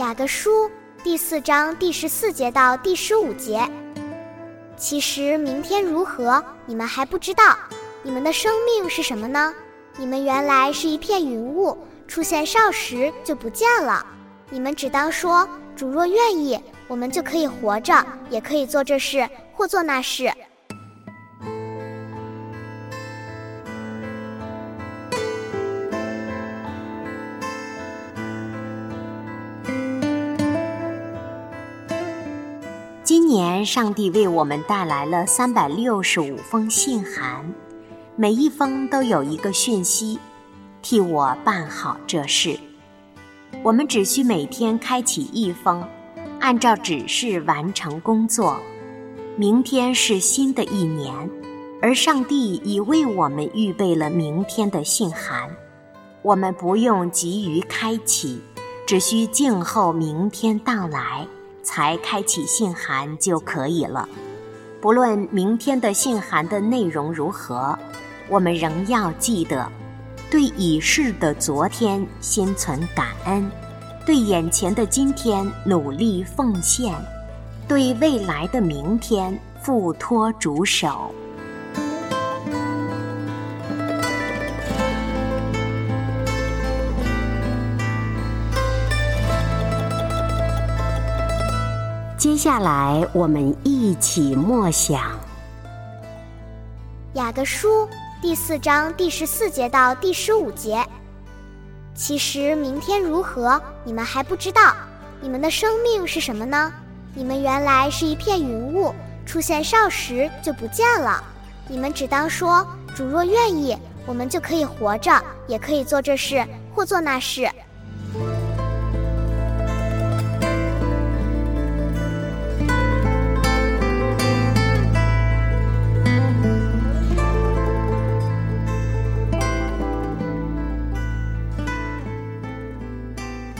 雅各书第四章第十四节到第十五节。其实明天如何，你们还不知道。你们的生命是什么呢？你们原来是一片云雾，出现少时就不见了。你们只当说：主若愿意，我们就可以活着，也可以做这事或做那事。今年，上帝为我们带来了三百六十五封信函，每一封都有一个讯息，替我办好这事。我们只需每天开启一封，按照指示完成工作。明天是新的一年，而上帝已为我们预备了明天的信函，我们不用急于开启，只需静候明天到来。才开启信函就可以了。不论明天的信函的内容如何，我们仍要记得，对已逝的昨天心存感恩，对眼前的今天努力奉献，对未来的明天付托主手。接下来，我们一起默想《雅各书》第四章第十四节到第十五节。其实明天如何，你们还不知道。你们的生命是什么呢？你们原来是一片云雾，出现少时就不见了。你们只当说：主若愿意，我们就可以活着，也可以做这事或做那事。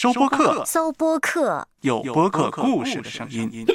收播客，搜播客，有播客故事的声音。